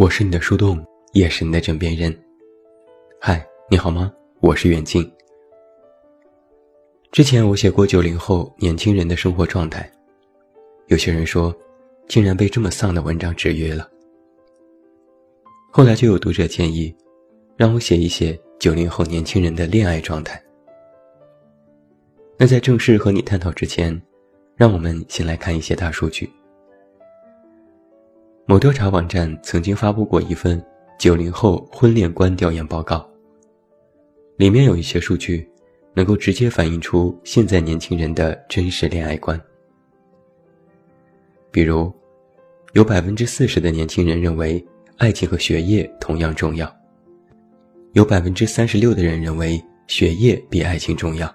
我是你的树洞，也是你的枕边人。嗨，你好吗？我是远近。之前我写过九零后年轻人的生活状态，有些人说，竟然被这么丧的文章制约了。后来就有读者建议，让我写一写九零后年轻人的恋爱状态。那在正式和你探讨之前，让我们先来看一些大数据。某调查网站曾经发布过一份九零后婚恋观调研报告，里面有一些数据，能够直接反映出现在年轻人的真实恋爱观。比如，有百分之四十的年轻人认为爱情和学业同样重要，有百分之三十六的人认为学业比爱情重要，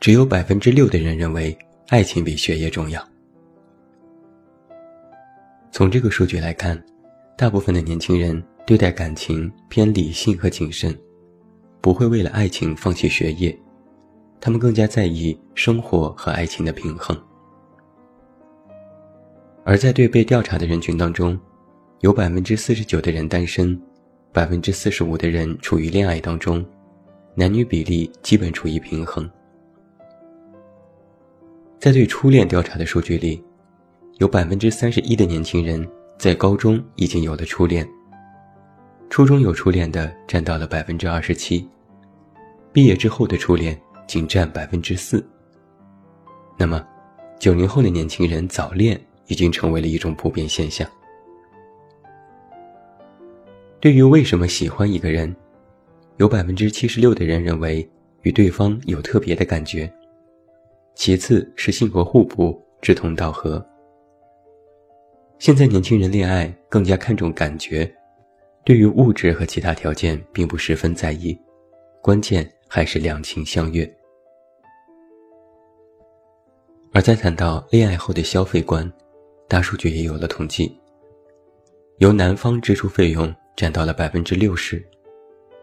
只有百分之六的人认为爱情比学业重要。从这个数据来看，大部分的年轻人对待感情偏理性和谨慎，不会为了爱情放弃学业，他们更加在意生活和爱情的平衡。而在对被调查的人群当中，有百分之四十九的人单身，百分之四十五的人处于恋爱当中，男女比例基本处于平衡。在对初恋调查的数据里。有百分之三十一的年轻人在高中已经有了初恋，初中有初恋的占到了百分之二十七，毕业之后的初恋仅占百分之四。那么，九零后的年轻人早恋已经成为了一种普遍现象。对于为什么喜欢一个人，有百分之七十六的人认为与对方有特别的感觉，其次是性格互补、志同道合。现在年轻人恋爱更加看重感觉，对于物质和其他条件并不十分在意，关键还是两情相悦。而在谈到恋爱后的消费观，大数据也有了统计，由男方支出费用占到了百分之六十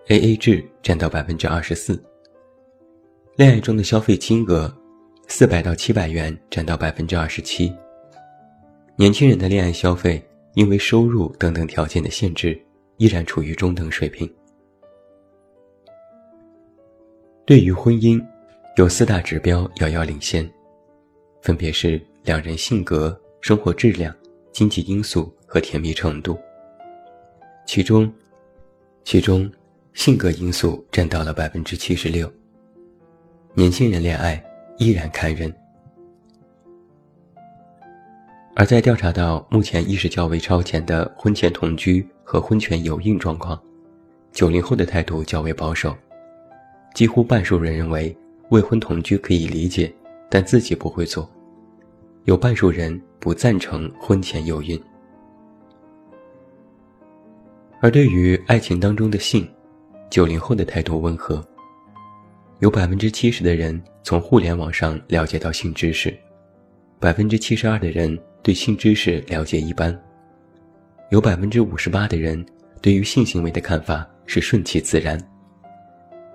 ，A A 制占到百分之二十四。恋爱中的消费金额，四百到七百元占到百分之二十七。年轻人的恋爱消费，因为收入等等条件的限制，依然处于中等水平。对于婚姻，有四大指标遥遥领先，分别是两人性格、生活质量、经济因素和甜蜜程度。其中，其中性格因素占到了百分之七十六。年轻人恋爱依然看人。而在调查到目前意识较为超前的婚前同居和婚前有孕状况，九零后的态度较为保守，几乎半数人认为未婚同居可以理解，但自己不会做，有半数人不赞成婚前有孕。而对于爱情当中的性，九零后的态度温和，有百分之七十的人从互联网上了解到性知识，百分之七十二的人。对性知识了解一般，有百分之五十八的人对于性行为的看法是顺其自然，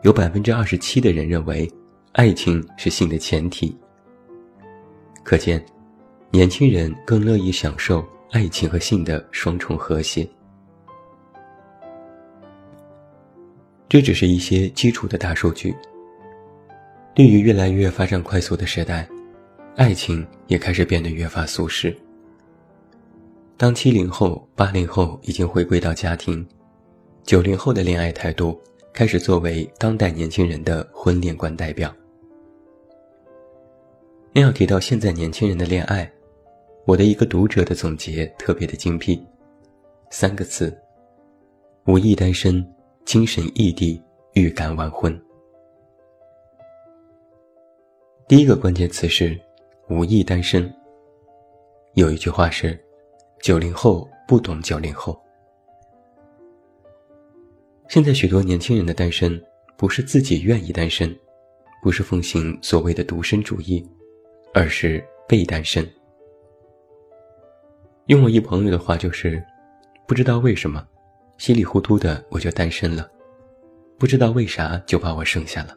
有百分之二十七的人认为爱情是性的前提。可见，年轻人更乐意享受爱情和性的双重和谐。这只是一些基础的大数据。对于越来越发展快速的时代。爱情也开始变得越发俗世。当七零后、八零后已经回归到家庭，九零后的恋爱态度开始作为当代年轻人的婚恋观代表。要提到现在年轻人的恋爱，我的一个读者的总结特别的精辟，三个字：无意单身，精神异地，预感晚婚。第一个关键词是。无意单身。有一句话是：“九零后不懂九零后。”现在许多年轻人的单身，不是自己愿意单身，不是奉行所谓的独身主义，而是被单身。用我一朋友的话就是：“不知道为什么，稀里糊涂的我就单身了，不知道为啥就把我剩下了。”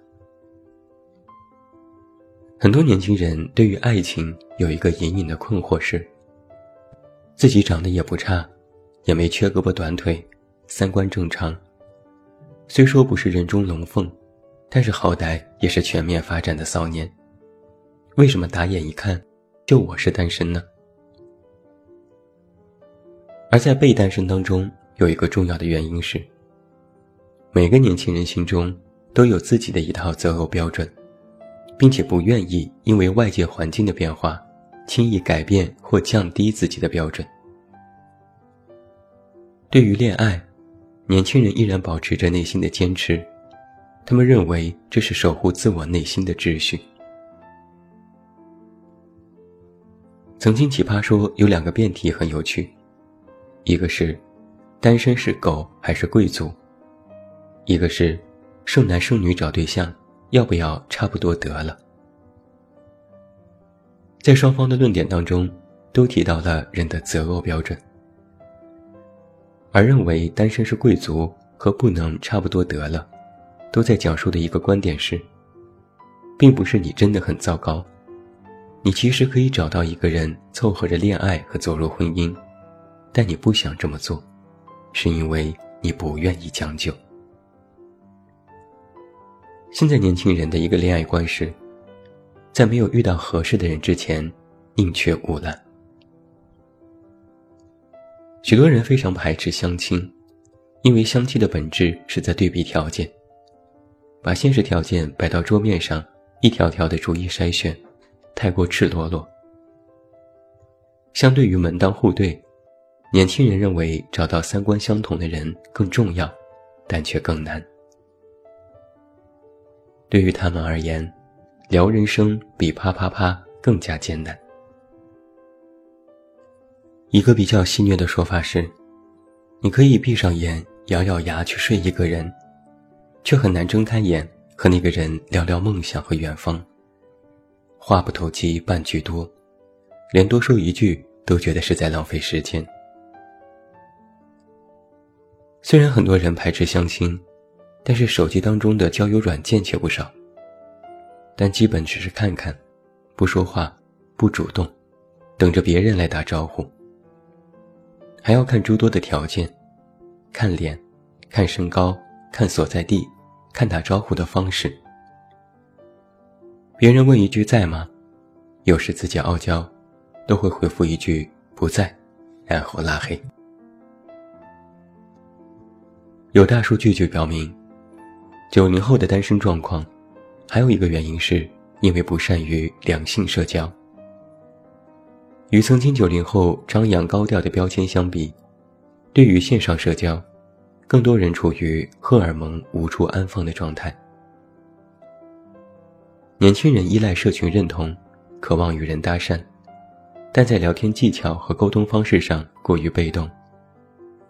很多年轻人对于爱情有一个隐隐的困惑是：自己长得也不差，也没缺胳膊短腿，三观正常。虽说不是人中龙凤，但是好歹也是全面发展的骚年。为什么打眼一看，就我是单身呢？而在被单身当中，有一个重要的原因是，每个年轻人心中都有自己的一套择偶标准，并且不愿意因为外界环境的变化，轻易改变或降低自己的标准。对于恋爱，年轻人依然保持着内心的坚持，他们认为这是守护自我内心的秩序。曾经奇葩说有两个辩题很有趣。一个是，单身是狗还是贵族？一个是，剩男剩女找对象要不要差不多得了？在双方的论点当中，都提到了人的择偶标准，而认为单身是贵族和不能差不多得了，都在讲述的一个观点是，并不是你真的很糟糕，你其实可以找到一个人凑合着恋爱和走入婚姻。但你不想这么做，是因为你不愿意将就。现在年轻人的一个恋爱观是，在没有遇到合适的人之前，宁缺毋滥。许多人非常排斥相亲，因为相亲的本质是在对比条件，把现实条件摆到桌面上，一条条的逐一筛选，太过赤裸裸。相对于门当户对。年轻人认为找到三观相同的人更重要，但却更难。对于他们而言，聊人生比啪啪啪更加艰难。一个比较戏谑的说法是：你可以闭上眼，咬咬牙去睡一个人，却很难睁开眼和那个人聊聊梦想和远方。话不投机半句多，连多说一句都觉得是在浪费时间。虽然很多人排斥相亲，但是手机当中的交友软件却不少。但基本只是看看，不说话，不主动，等着别人来打招呼。还要看诸多的条件，看脸，看身高，看所在地，看打招呼的方式。别人问一句在吗？有时自己傲娇，都会回复一句不在，然后拉黑。有大数据就表明，九零后的单身状况，还有一个原因是因为不善于两性社交。与曾经九零后张扬高调的标签相比，对于线上社交，更多人处于荷尔蒙无处安放的状态。年轻人依赖社群认同，渴望与人搭讪，但在聊天技巧和沟通方式上过于被动。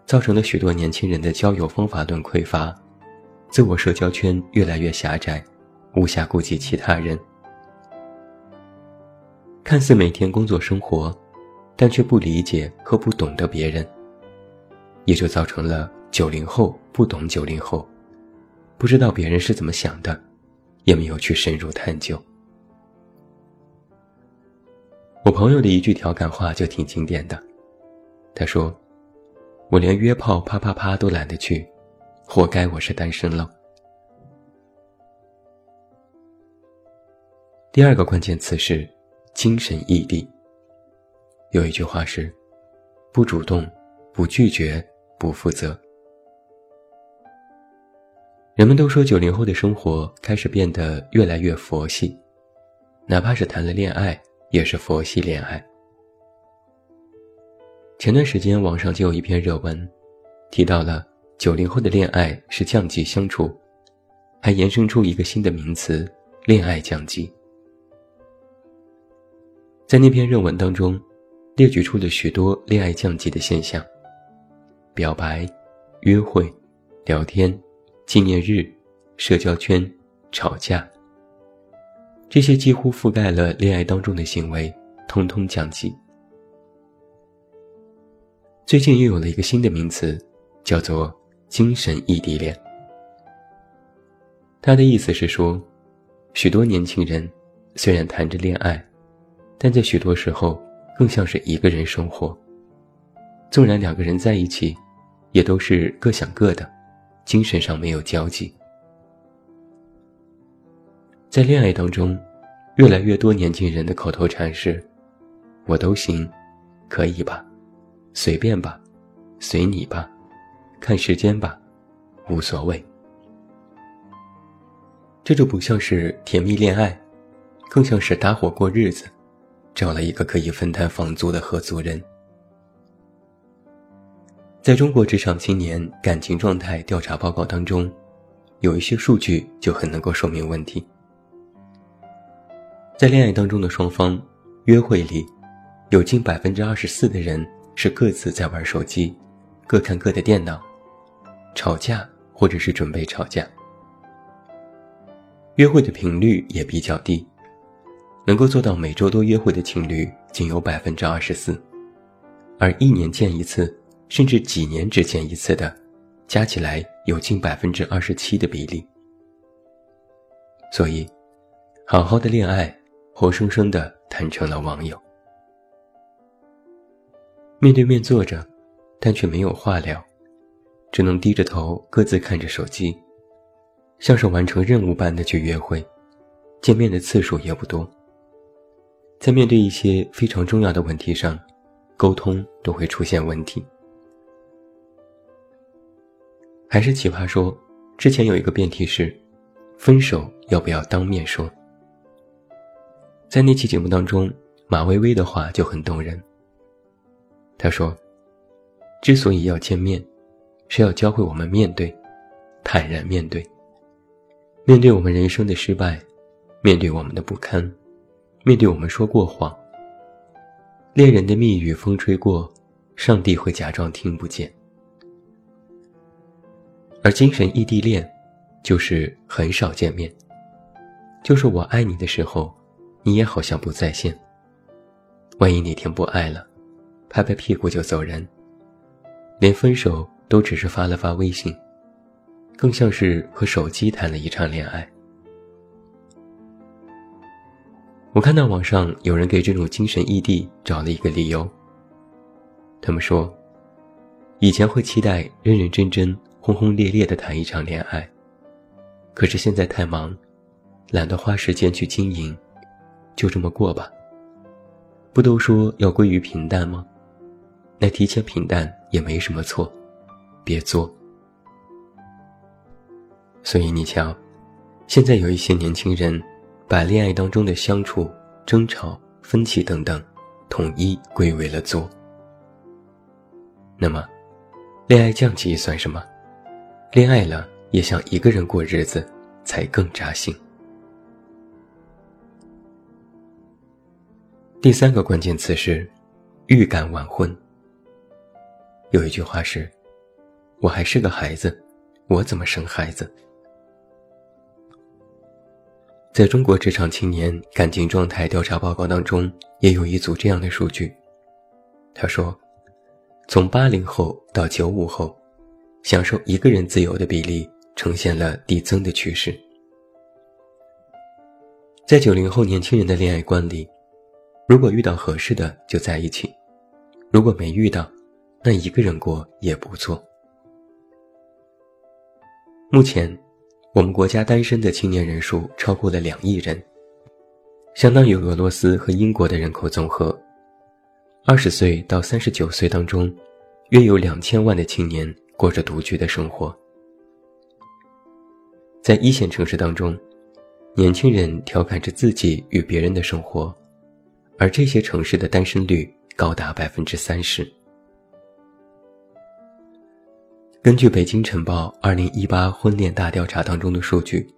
造成了许多年轻人的交友方法论匮乏，自我社交圈越来越狭窄，无暇顾及其他人。看似每天工作生活，但却不理解和不懂得别人，也就造成了九零后不懂九零后，不知道别人是怎么想的，也没有去深入探究。我朋友的一句调侃话就挺经典的，他说。我连约炮啪啪啪都懒得去，活该我是单身了。第二个关键词是精神异地。有一句话是：不主动、不拒绝、不负责。人们都说九零后的生活开始变得越来越佛系，哪怕是谈了恋爱，也是佛系恋爱。前段时间网上就有一篇热文，提到了九零后的恋爱是降级相处，还延伸出一个新的名词“恋爱降级”。在那篇热文当中，列举出了许多恋爱降级的现象：表白、约会、聊天、纪念日、社交圈、吵架，这些几乎覆盖了恋爱当中的行为，通通降级。最近又有了一个新的名词，叫做“精神异地恋”。他的意思是说，许多年轻人虽然谈着恋爱，但在许多时候更像是一个人生活。纵然两个人在一起，也都是各想各的，精神上没有交集。在恋爱当中，越来越多年轻人的口头禅是：“我都行，可以吧，随便吧，随你吧，看时间吧，无所谓。”这就不像是甜蜜恋爱，更像是搭伙过日子，找了一个可以分摊房租的合租人。在中国职场青年感情状态调查报告当中，有一些数据就很能够说明问题。在恋爱当中的双方，约会里，有近百分之二十四的人是各自在玩手机，各看各的电脑，吵架或者是准备吵架。约会的频率也比较低，能够做到每周都约会的情侣仅有百分之二十四，而一年见一次，甚至几年只见一次的，加起来有近百分之二十七的比例。所以，好好的恋爱，活生生的谈成了网友。面对面坐着，但却没有话聊，只能低着头各自看着手机。像是完成任务般的去约会，见面的次数也不多。在面对一些非常重要的问题上，沟通都会出现问题。还是奇葩说，之前有一个辩题是：分手要不要当面说？在那期节目当中，马薇薇的话就很动人。她说：“之所以要见面，是要教会我们面对，坦然面对。”面对我们人生的失败，面对我们的不堪，面对我们说过谎。恋人的蜜语风吹过，上帝会假装听不见。而精神异地恋，就是很少见面，就是我爱你的时候，你也好像不在线。万一哪天不爱了，拍拍屁股就走人，连分手都只是发了发微信。更像是和手机谈了一场恋爱。我看到网上有人给这种精神异地找了一个理由。他们说，以前会期待认认真真、轰轰烈烈的谈一场恋爱，可是现在太忙，懒得花时间去经营，就这么过吧。不都说要归于平淡吗？那提前平淡也没什么错，别作。所以你瞧，现在有一些年轻人，把恋爱当中的相处、争吵、分歧等等，统一归为了作。那么，恋爱降级算什么？恋爱了也想一个人过日子，才更扎心。第三个关键词是，预感晚婚。有一句话是：“我还是个孩子，我怎么生孩子？”在中国职场青年感情状态调查报告当中，也有一组这样的数据。他说，从八零后到九五后，享受一个人自由的比例呈现了递增的趋势。在九零后年轻人的恋爱观里，如果遇到合适的就在一起，如果没遇到，那一个人过也不错。目前。我们国家单身的青年人数超过了两亿人，相当于俄罗斯和英国的人口总和。二十岁到三十九岁当中，约有两千万的青年过着独居的生活。在一线城市当中，年轻人调侃着自己与别人的生活，而这些城市的单身率高达百分之三十。根据北京晨报二零一八婚恋大调查当中的数据，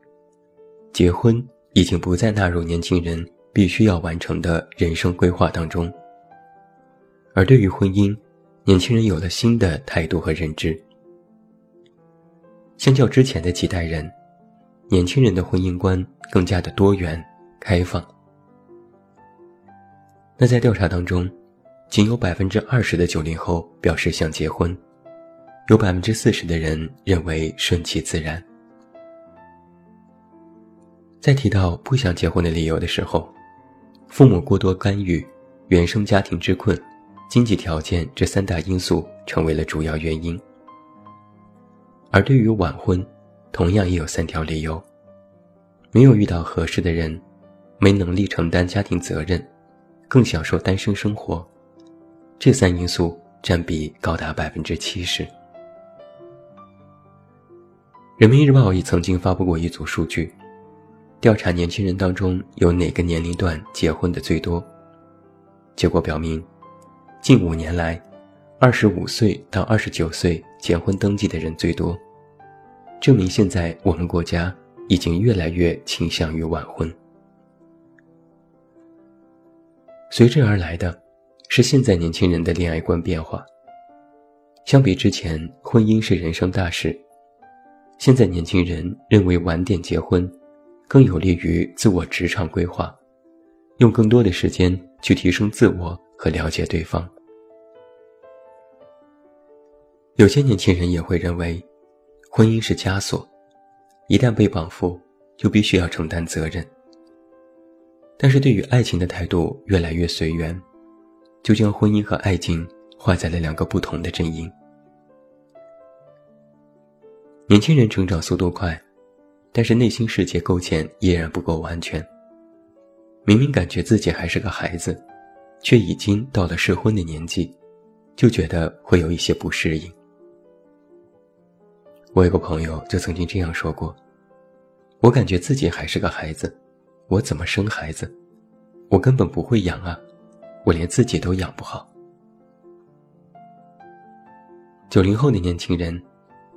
结婚已经不再纳入年轻人必须要完成的人生规划当中。而对于婚姻，年轻人有了新的态度和认知。相较之前的几代人，年轻人的婚姻观更加的多元开放。那在调查当中，仅有百分之二十的九零后表示想结婚。有百分之四十的人认为顺其自然。在提到不想结婚的理由的时候，父母过多干预、原生家庭之困、经济条件这三大因素成为了主要原因。而对于晚婚，同样也有三条理由：没有遇到合适的人，没能力承担家庭责任，更享受单身生活。这三因素占比高达百分之七十。人民日报也曾经发布过一组数据，调查年轻人当中有哪个年龄段结婚的最多。结果表明，近五年来，二十五岁到二十九岁结婚登记的人最多，证明现在我们国家已经越来越倾向于晚婚。随之而来的，是现在年轻人的恋爱观变化。相比之前，婚姻是人生大事。现在年轻人认为晚点结婚，更有利于自我职场规划，用更多的时间去提升自我和了解对方。有些年轻人也会认为，婚姻是枷锁，一旦被绑缚，就必须要承担责任。但是对于爱情的态度越来越随缘，就将婚姻和爱情画在了两个不同的阵营。年轻人成长速度快，但是内心世界构建依然不够完全。明明感觉自己还是个孩子，却已经到了适婚的年纪，就觉得会有一些不适应。我有个朋友就曾经这样说过：“我感觉自己还是个孩子，我怎么生孩子？我根本不会养啊，我连自己都养不好。”九零后的年轻人。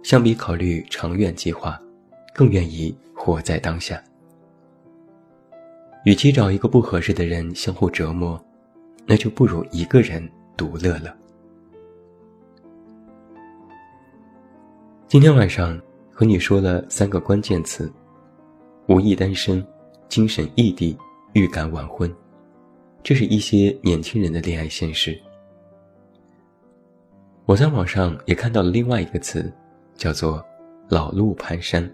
相比考虑长远计划，更愿意活在当下。与其找一个不合适的人相互折磨，那就不如一个人独乐了。今天晚上和你说了三个关键词：无意单身、精神异地、预感晚婚。这是一些年轻人的恋爱现实。我在网上也看到了另外一个词。叫做“老路蹒跚”，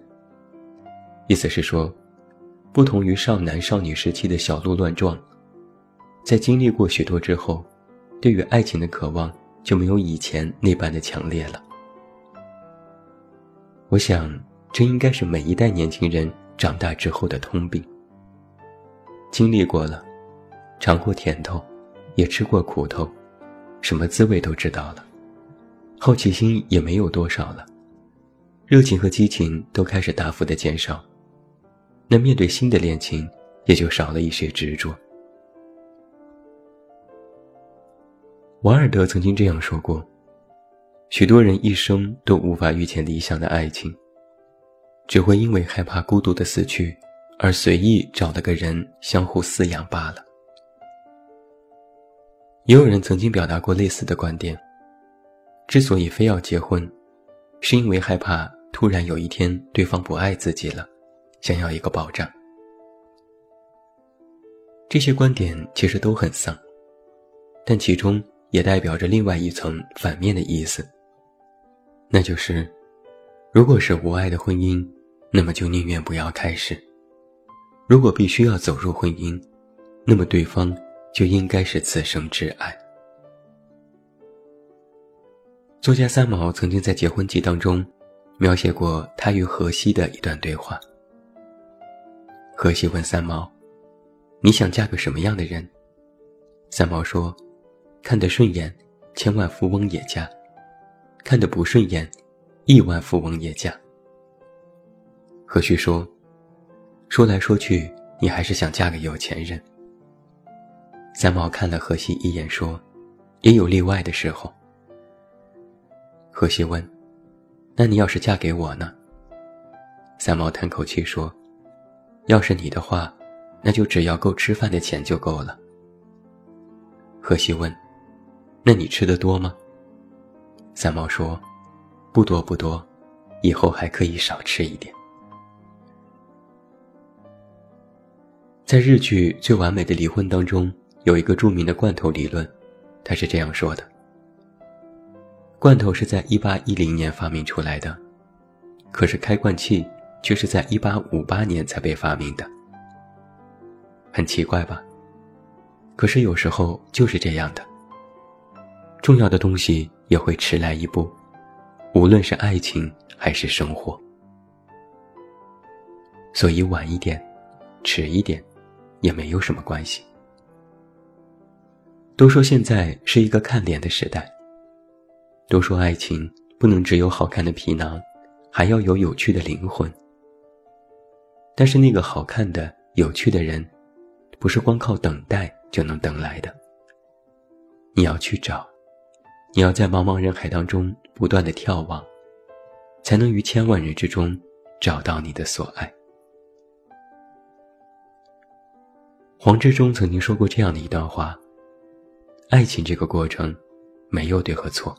意思是说，不同于少男少女时期的小鹿乱撞，在经历过许多之后，对于爱情的渴望就没有以前那般的强烈了。我想，这应该是每一代年轻人长大之后的通病。经历过了，尝过甜头，也吃过苦头，什么滋味都知道了，好奇心也没有多少了。热情和激情都开始大幅的减少，那面对新的恋情也就少了一些执着。王尔德曾经这样说过：“许多人一生都无法遇见理想的爱情，只会因为害怕孤独的死去，而随意找了个人相互饲养罢了。”也有人曾经表达过类似的观点：之所以非要结婚，是因为害怕。突然有一天，对方不爱自己了，想要一个保障。这些观点其实都很丧，但其中也代表着另外一层反面的意思。那就是，如果是无爱的婚姻，那么就宁愿不要开始；如果必须要走入婚姻，那么对方就应该是此生挚爱。作家三毛曾经在结婚记当中。描写过他与荷西的一段对话。荷西问三毛：“你想嫁个什么样的人？”三毛说：“看得顺眼，千万富翁也嫁；看得不顺眼，亿万富翁也嫁。”何须说：“说来说去，你还是想嫁个有钱人。”三毛看了荷西一眼，说：“也有例外的时候。”荷西问。那你要是嫁给我呢？三毛叹口气说：“要是你的话，那就只要够吃饭的钱就够了。”荷西问：“那你吃的多吗？”三毛说：“不多不多，以后还可以少吃一点。”在日剧《最完美的离婚》当中，有一个著名的罐头理论，他是这样说的。罐头是在一八一零年发明出来的，可是开罐器却是在一八五八年才被发明的。很奇怪吧？可是有时候就是这样的。重要的东西也会迟来一步，无论是爱情还是生活。所以晚一点，迟一点，也没有什么关系。都说现在是一个看脸的时代，都说爱情不能只有好看的皮囊，还要有有趣的灵魂。但是那个好看的、有趣的人，不是光靠等待就能等来的。你要去找，你要在茫茫人海当中不断的眺望，才能于千万人之中找到你的所爱。黄志忠曾经说过这样的一段话：爱情这个过程，没有对和错。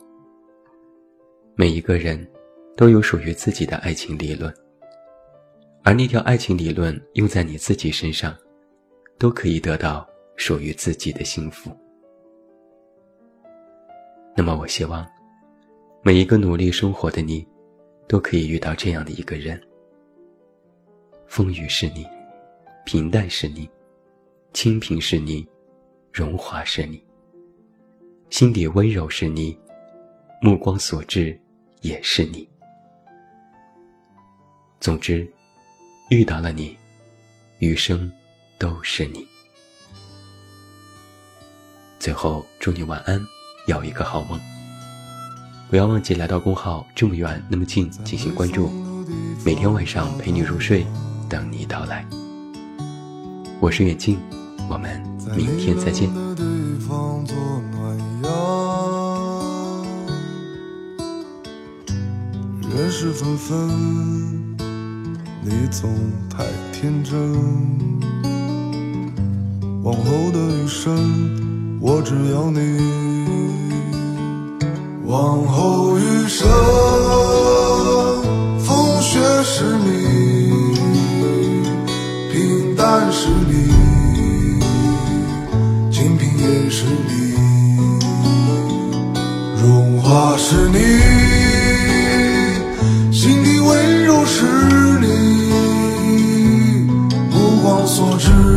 每一个人，都有属于自己的爱情理论，而那条爱情理论用在你自己身上，都可以得到属于自己的幸福。那么，我希望，每一个努力生活的你，都可以遇到这样的一个人：风雨是你，平淡是你。清贫是你，荣华是你，心底温柔是你，目光所至也是你。总之，遇到了你，余生都是你。最后，祝你晚安，有一个好梦。不要忘记来到公号这么远那么近进行关注，每天晚上陪你入睡，等你到来。我是远近。我们明天再见。人事纷纷，你总太天真。往后的余生，我只要你。往后余生，风雪是你，平淡是你。清贫也是你，荣华是你，我知。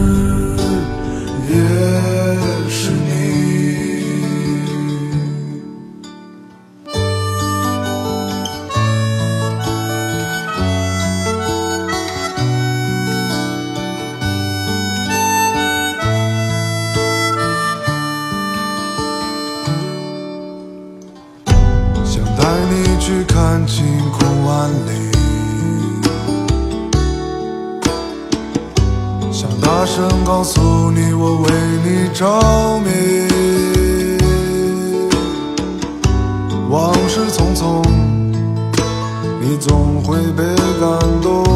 总会被感动。